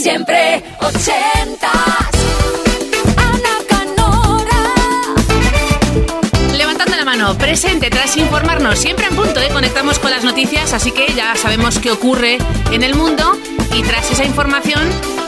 Siempre ochentas. Ana Canora. Levantando la mano, presente tras informarnos. Siempre en punto, ¿eh? conectamos con las noticias, así que ya sabemos qué ocurre en el mundo. Y tras esa información,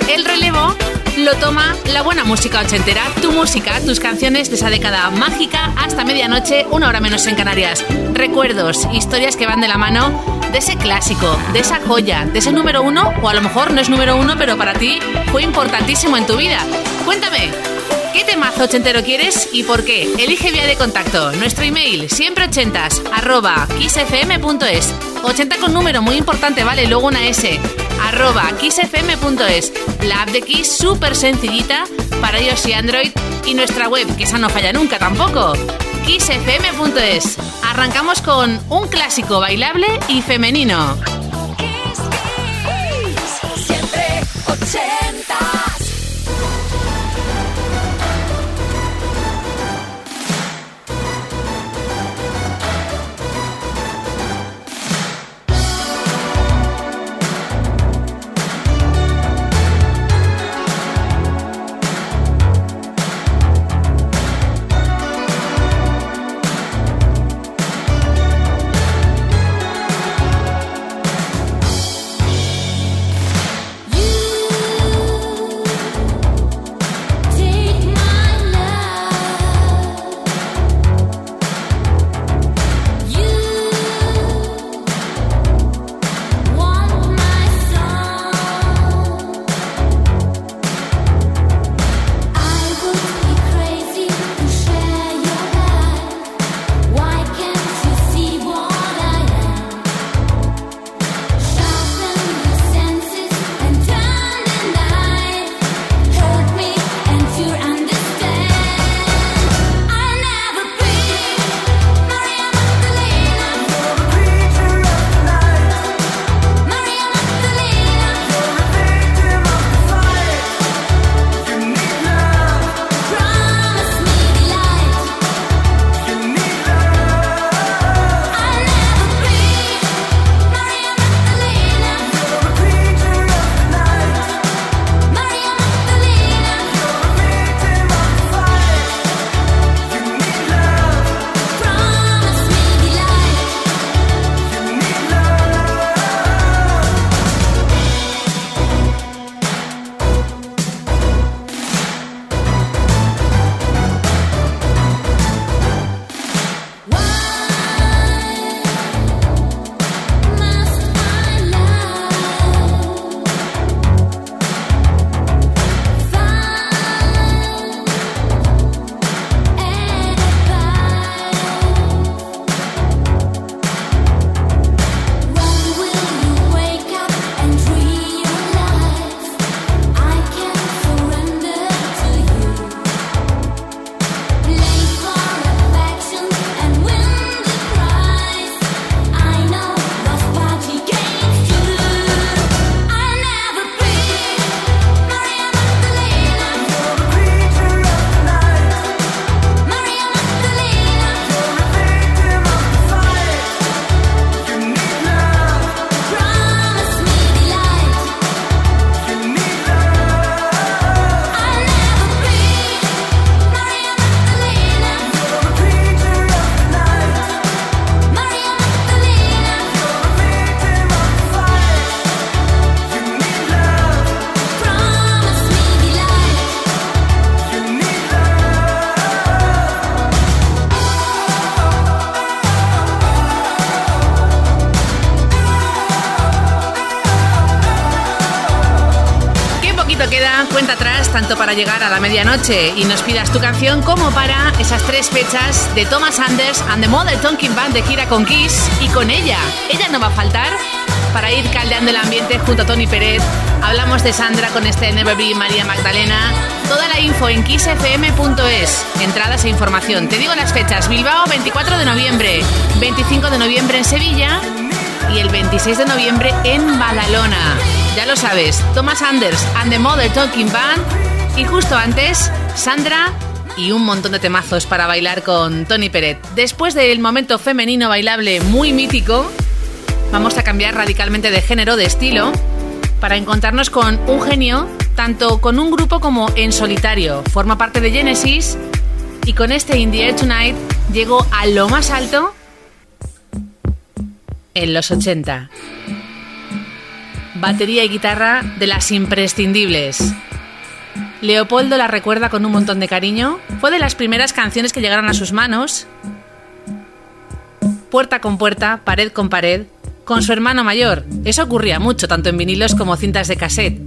el relevo lo toma la buena música ochentera, tu música, tus canciones de esa década mágica hasta medianoche, una hora menos en Canarias. Recuerdos, historias que van de la mano de ese clásico, de esa joya, de ese número uno, o a lo mejor no es número uno, pero para ti fue importantísimo en tu vida. Cuéntame, ¿Qué temazo ochentero quieres y por qué? Elige vía de contacto. Nuestro email, siempre ochentas, arroba kissfm.es. 80 con número, muy importante, vale, luego una S. Arroba kissfm.es. La app de Kiss súper sencillita para iOS y Android. Y nuestra web, que esa no falla nunca tampoco xfm.es. Arrancamos con un clásico bailable y femenino. Medianoche y nos pidas tu canción como para esas tres fechas de Thomas Anders and the Model Talking Band de gira con Kiss y con ella. Ella no va a faltar para ir caldeando el ambiente junto a Tony Pérez. Hablamos de Sandra con este Never Be María Magdalena. Toda la info en kissfm.es. Entradas e información. Te digo las fechas. Bilbao, 24 de noviembre. 25 de noviembre en Sevilla. Y el 26 de noviembre en Badalona. Ya lo sabes, Thomas Anders and the Mother Talking Band. Y justo antes, Sandra y un montón de temazos para bailar con Tony Peret. Después del momento femenino bailable muy mítico, vamos a cambiar radicalmente de género, de estilo, para encontrarnos con un genio, tanto con un grupo como en solitario. Forma parte de Genesis y con este In the Air Tonight llegó a lo más alto en los 80. Batería y guitarra de las imprescindibles. Leopoldo la recuerda con un montón de cariño. Fue de las primeras canciones que llegaron a sus manos. Puerta con puerta, pared con pared, con su hermano mayor. Eso ocurría mucho, tanto en vinilos como cintas de cassette.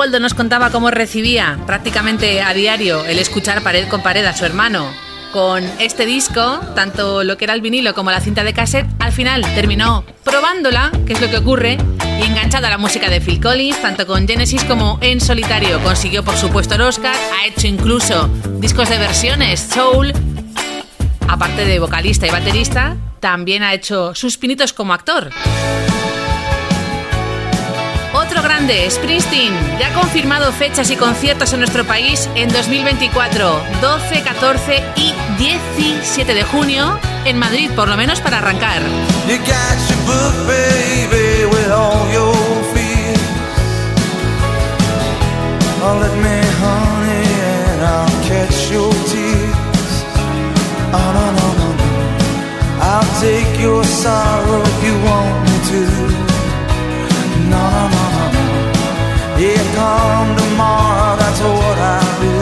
Leopoldo nos contaba cómo recibía prácticamente a diario el escuchar pared con pared a su hermano. Con este disco, tanto lo que era el vinilo como la cinta de cassette, al final terminó probándola, que es lo que ocurre, y enganchada a la música de Phil Collins, tanto con Genesis como en solitario. Consiguió, por supuesto, el Oscar, ha hecho incluso discos de versiones, soul, aparte de vocalista y baterista, también ha hecho sus pinitos como actor. Grande, Springsteen, ya ha confirmado fechas y conciertos en nuestro país en 2024, 12, 14 y 17 de junio en Madrid, por lo menos para arrancar. I'll take your sorrow if you want me to. Yeah, come tomorrow, that's what I'll do.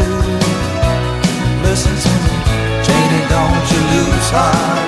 Listen to me, Janie, don't you lose heart.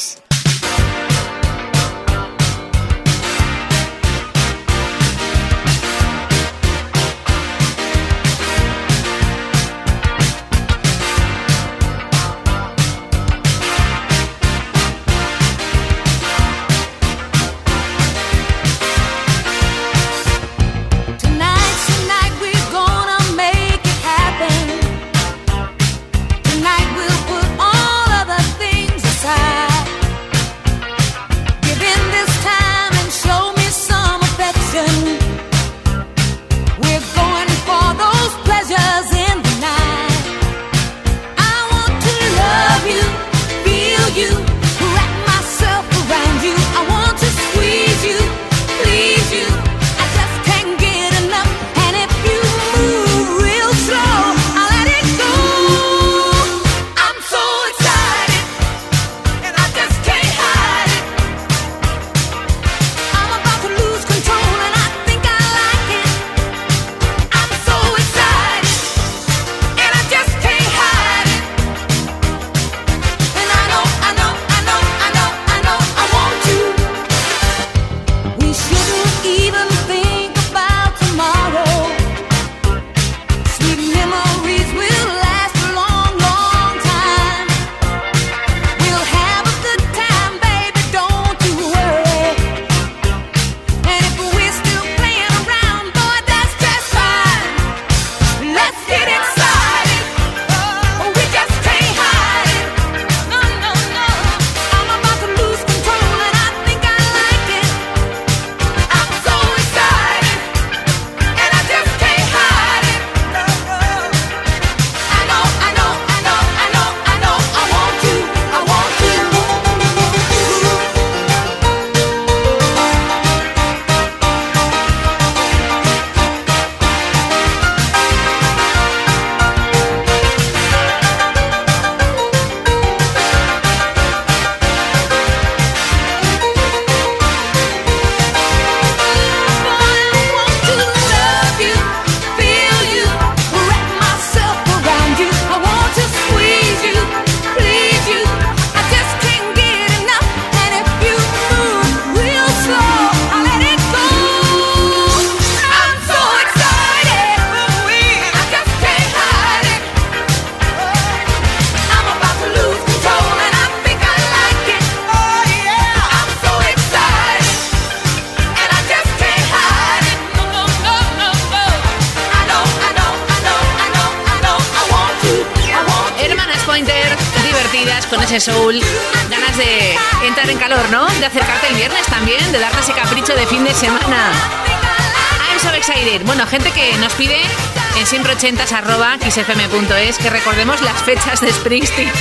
80 arroba xfm.es que recordemos las fechas de Springsteen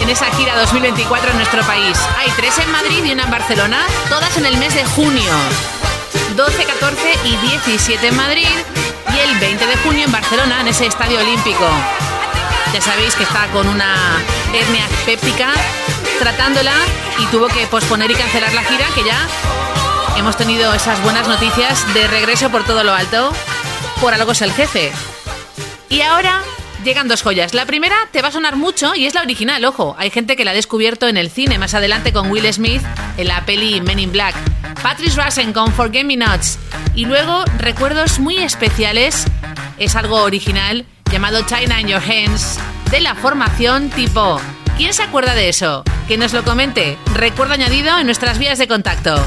en esa gira 2024 en nuestro país. Hay tres en Madrid y una en Barcelona, todas en el mes de junio. 12, 14 y 17 en Madrid y el 20 de junio en Barcelona, en ese estadio olímpico. Ya sabéis que está con una hernia péptica tratándola y tuvo que posponer y cancelar la gira, que ya hemos tenido esas buenas noticias de regreso por todo lo alto. Por algo es el jefe. Y ahora llegan dos joyas. La primera te va a sonar mucho y es la original, ojo. Hay gente que la ha descubierto en el cine más adelante con Will Smith en la peli Men in Black. Patrice Russen con Forget Me Nots. Y luego recuerdos muy especiales. Es algo original llamado China in Your Hands de la formación tipo. ¿Quién se acuerda de eso? Que nos lo comente. Recuerdo añadido en nuestras vías de contacto.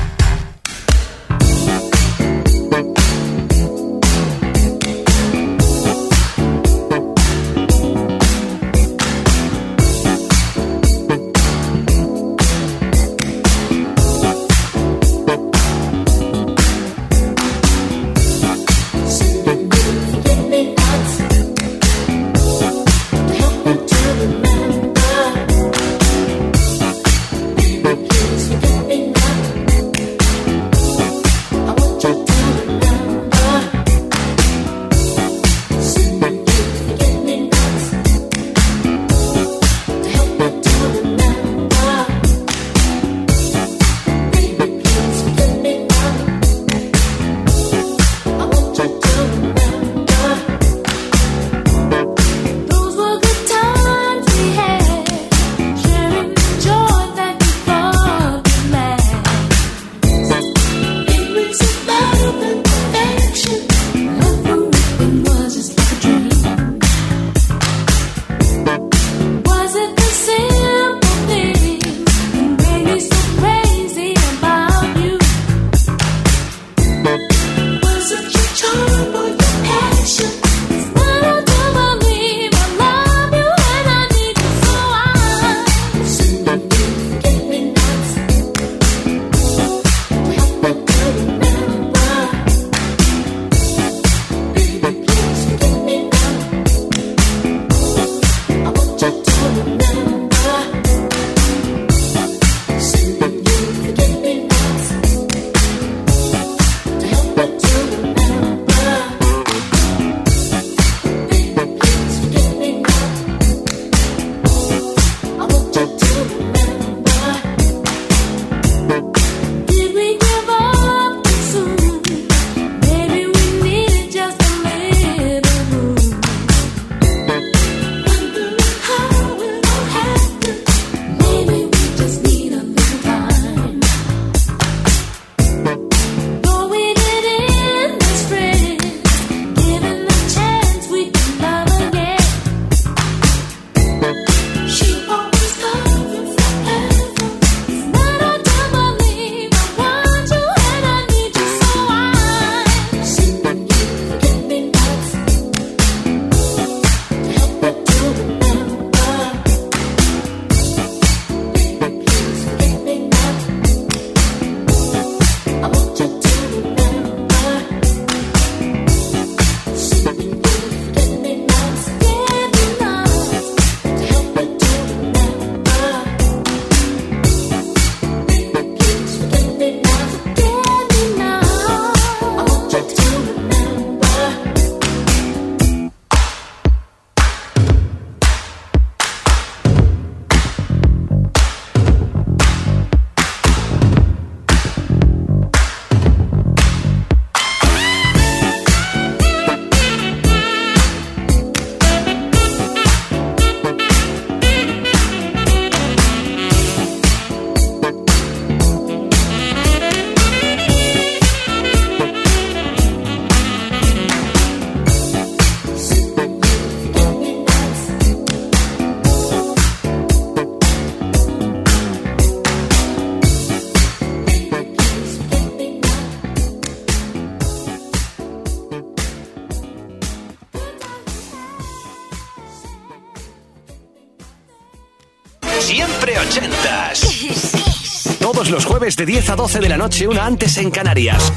los jueves de 10 a 12 de la noche, una antes en Canarias.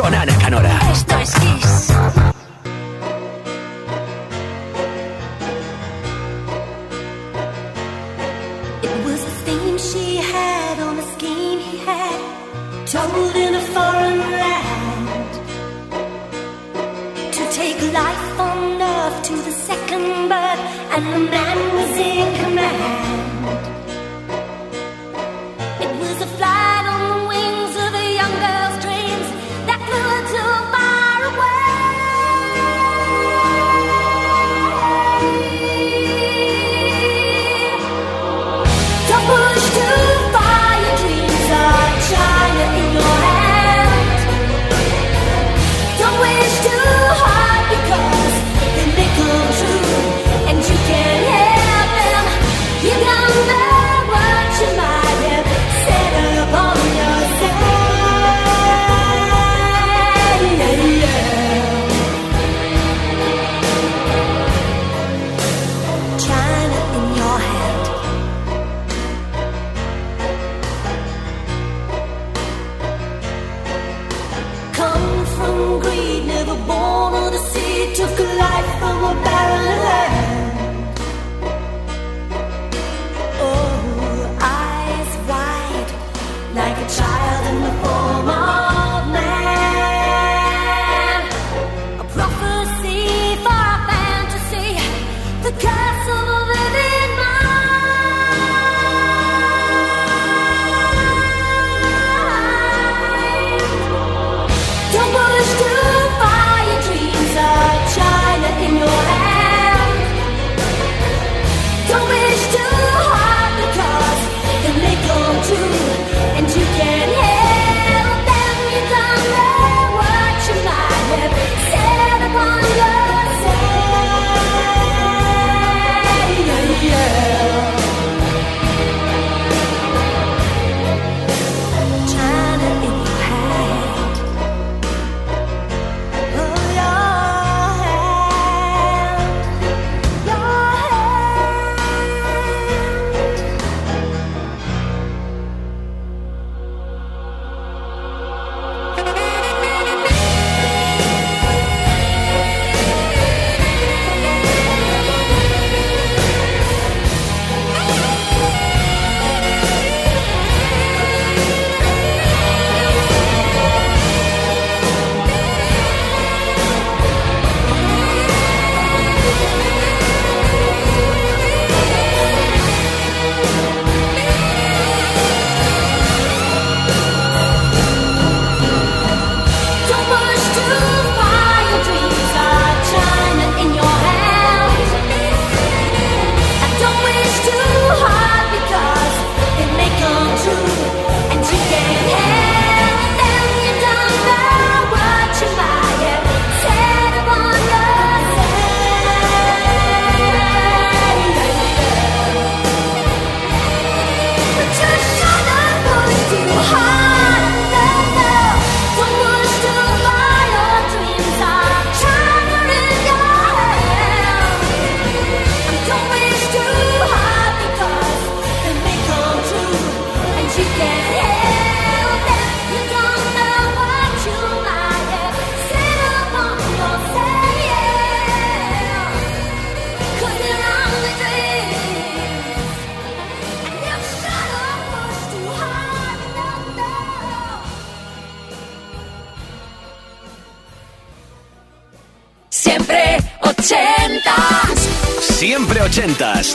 Con Ana Canora. Esto es Kiss. Told in a foreign land to take life on earth to the second bird, and the man was in command. Siempre ochentas. Siempre ochentas.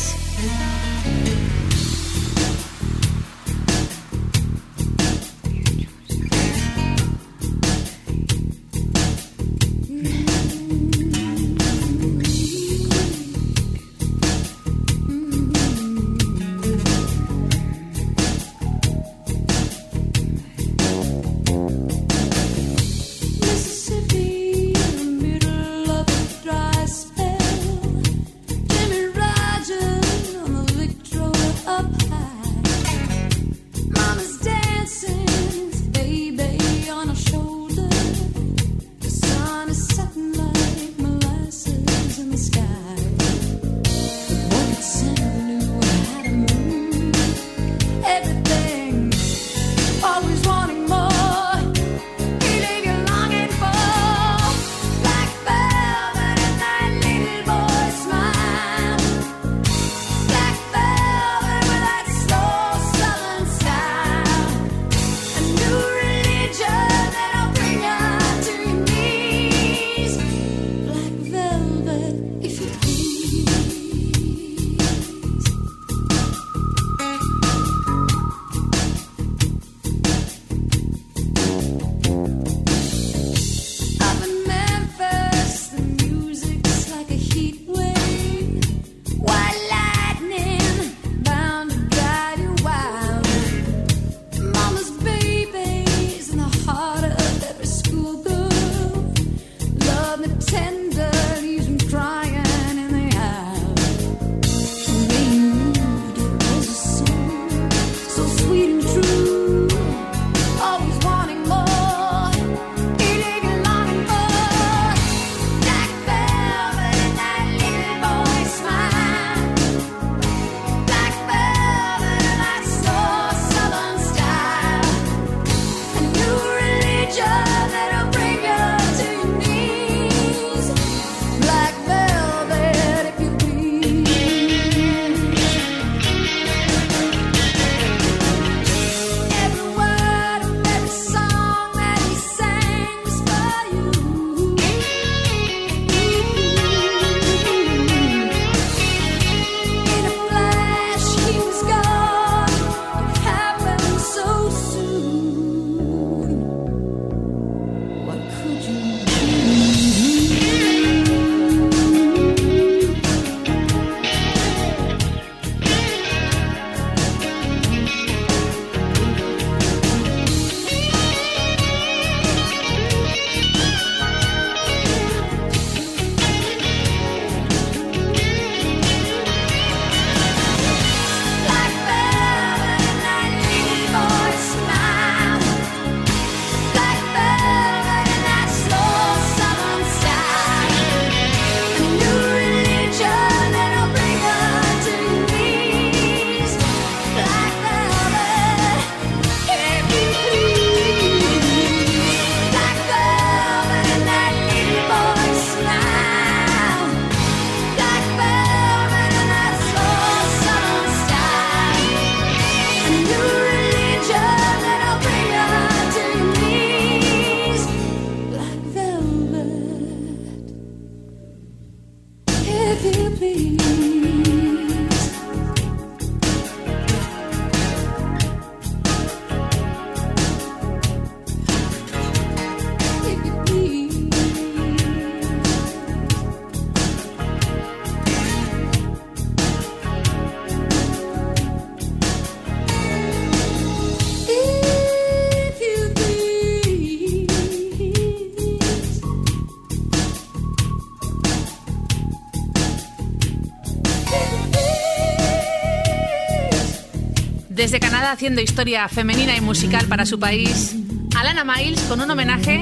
Desde Canadá haciendo historia femenina y musical para su país, Alana Miles con un homenaje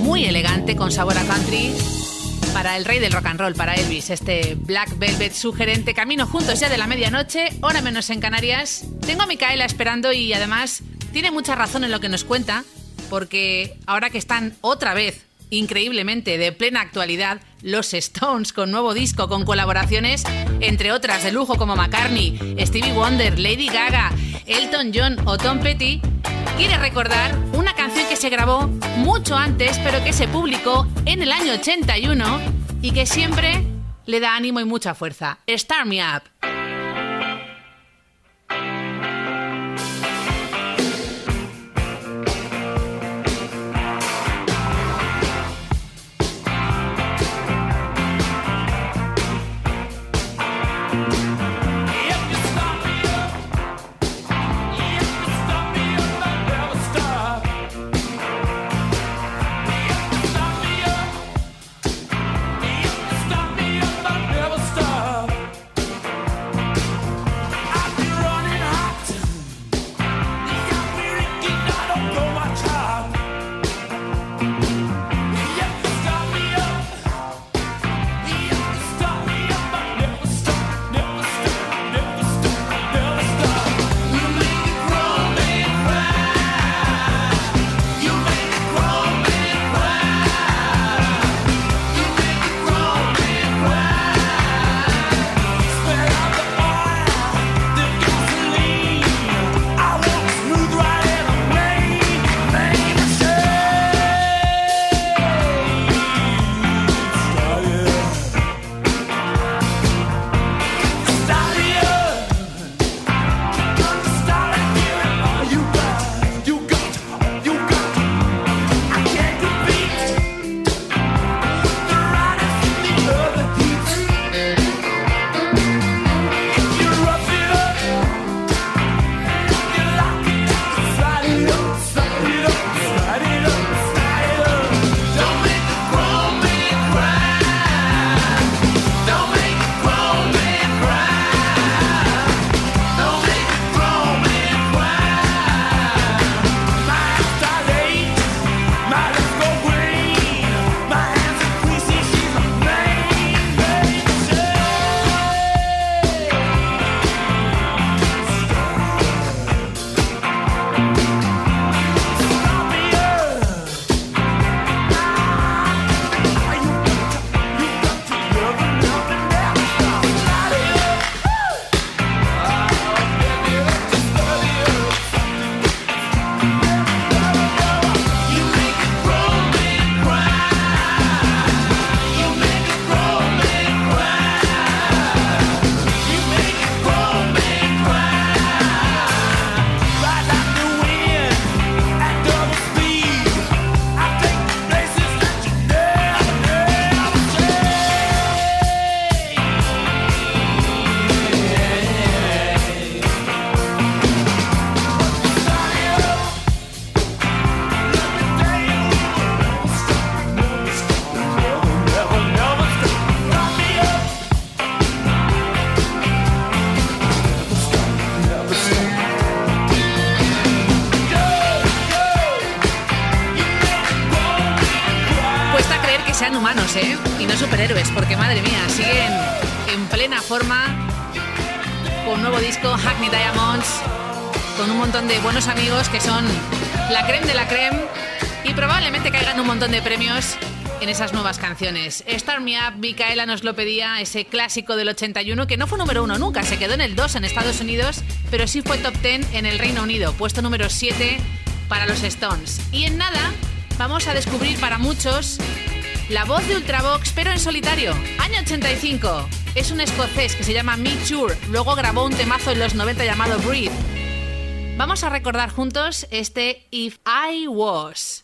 muy elegante con sabor a country para el rey del rock and roll, para Elvis, este Black Velvet sugerente. Camino juntos ya de la medianoche, hora menos en Canarias. Tengo a Micaela esperando y además tiene mucha razón en lo que nos cuenta, porque ahora que están otra vez increíblemente de plena actualidad los Stones con nuevo disco con colaboraciones entre otras de lujo como McCartney, Stevie Wonder, Lady Gaga, Elton John o Tom Petty, quiere recordar una canción que se grabó mucho antes pero que se publicó en el año 81 y que siempre le da ánimo y mucha fuerza. Start Me Up. Amigos que son la creme de la creme y probablemente caigan un montón de premios en esas nuevas canciones. Start Me Up, Micaela nos lo pedía, ese clásico del 81 que no fue número uno nunca, se quedó en el 2 en Estados Unidos, pero sí fue top 10 en el Reino Unido, puesto número 7 para los Stones. Y en nada, vamos a descubrir para muchos la voz de Ultravox, pero en solitario. Año 85. Es un escocés que se llama Mick Shure. Luego grabó un temazo en los 90 llamado Breathe. Vamos a recordar juntos este If I Was.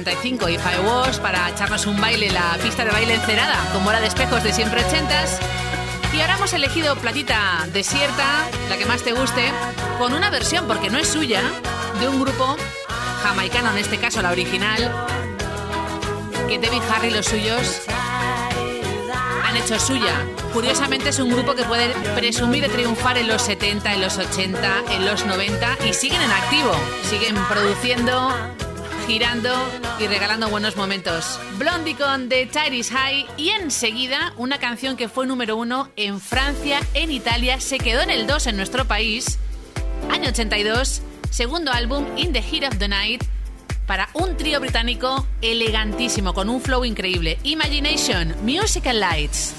85, If I Was, para echarnos un baile, en la pista de baile encerada, con bola de espejos de siempre ochentas. Y ahora hemos elegido Platita Desierta, la que más te guste, con una versión, porque no es suya, de un grupo jamaicano, en este caso la original, que David Harry y los suyos han hecho suya. Curiosamente es un grupo que puede presumir de triunfar en los 70, en los 80, en los 90 y siguen en activo. Siguen produciendo, girando y regalando buenos momentos. Blondie con The Tide High y enseguida una canción que fue número uno en Francia, en Italia, se quedó en el 2 en nuestro país. Año 82, segundo álbum In the Heat of the Night para un trío británico elegantísimo, con un flow increíble. Imagination, Musical Lights.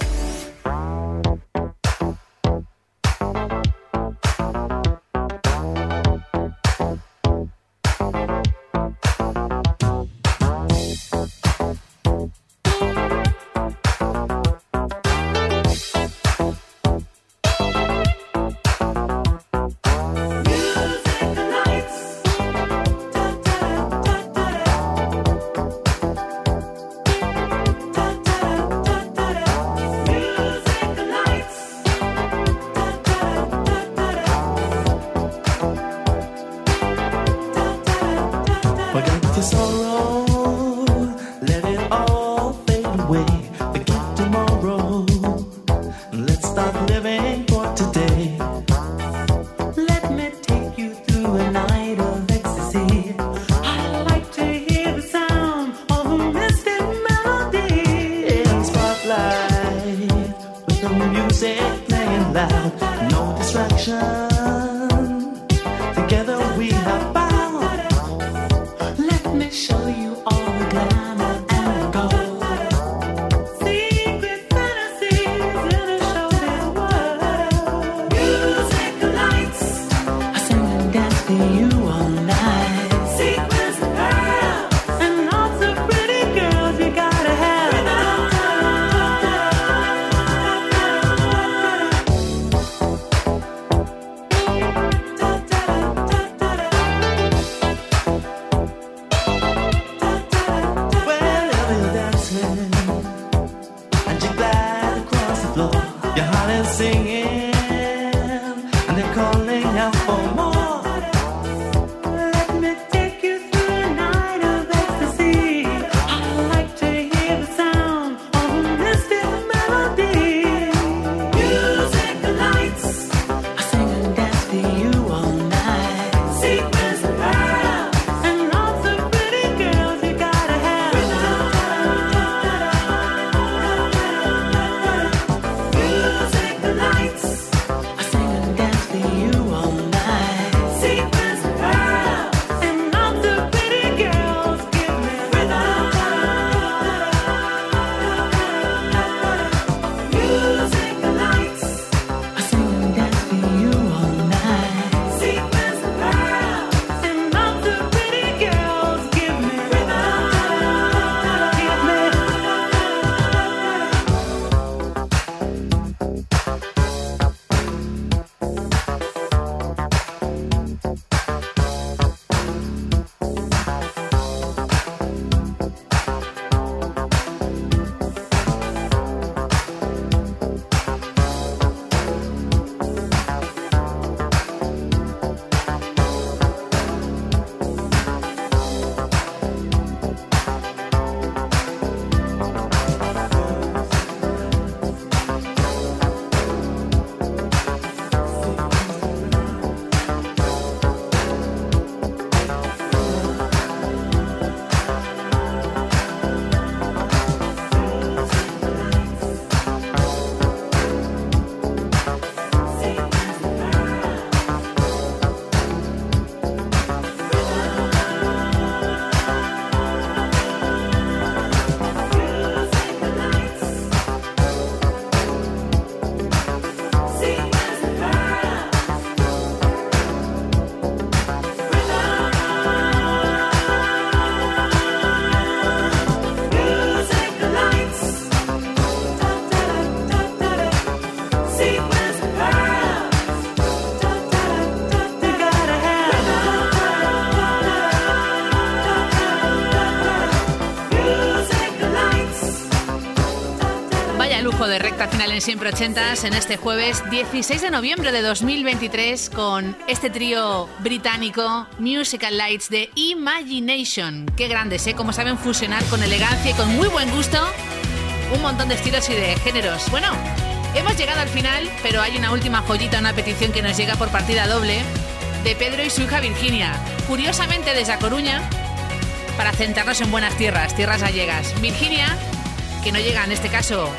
De recta final en Siempre Ochentas en este jueves 16 de noviembre de 2023 con este trío británico Musical Lights de Imagination. Qué grandes, ¿eh? Como saben fusionar con elegancia y con muy buen gusto un montón de estilos y de géneros. Bueno, hemos llegado al final, pero hay una última joyita, una petición que nos llega por partida doble de Pedro y su hija Virginia. Curiosamente desde A Coruña, para centrarnos en buenas tierras, tierras gallegas. Virginia, que no llega en este caso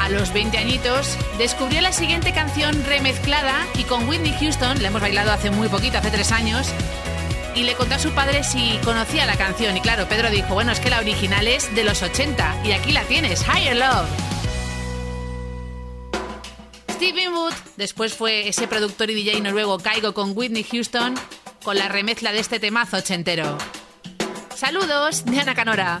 a los 20 añitos, descubrió la siguiente canción remezclada y con Whitney Houston, la hemos bailado hace muy poquito, hace tres años, y le contó a su padre si conocía la canción. Y claro, Pedro dijo, bueno, es que la original es de los 80 y aquí la tienes, Higher Love. Steve Winwood, después fue ese productor y DJ noruego Caigo con Whitney Houston con la remezcla de este temazo ochentero. Saludos de Ana Canora.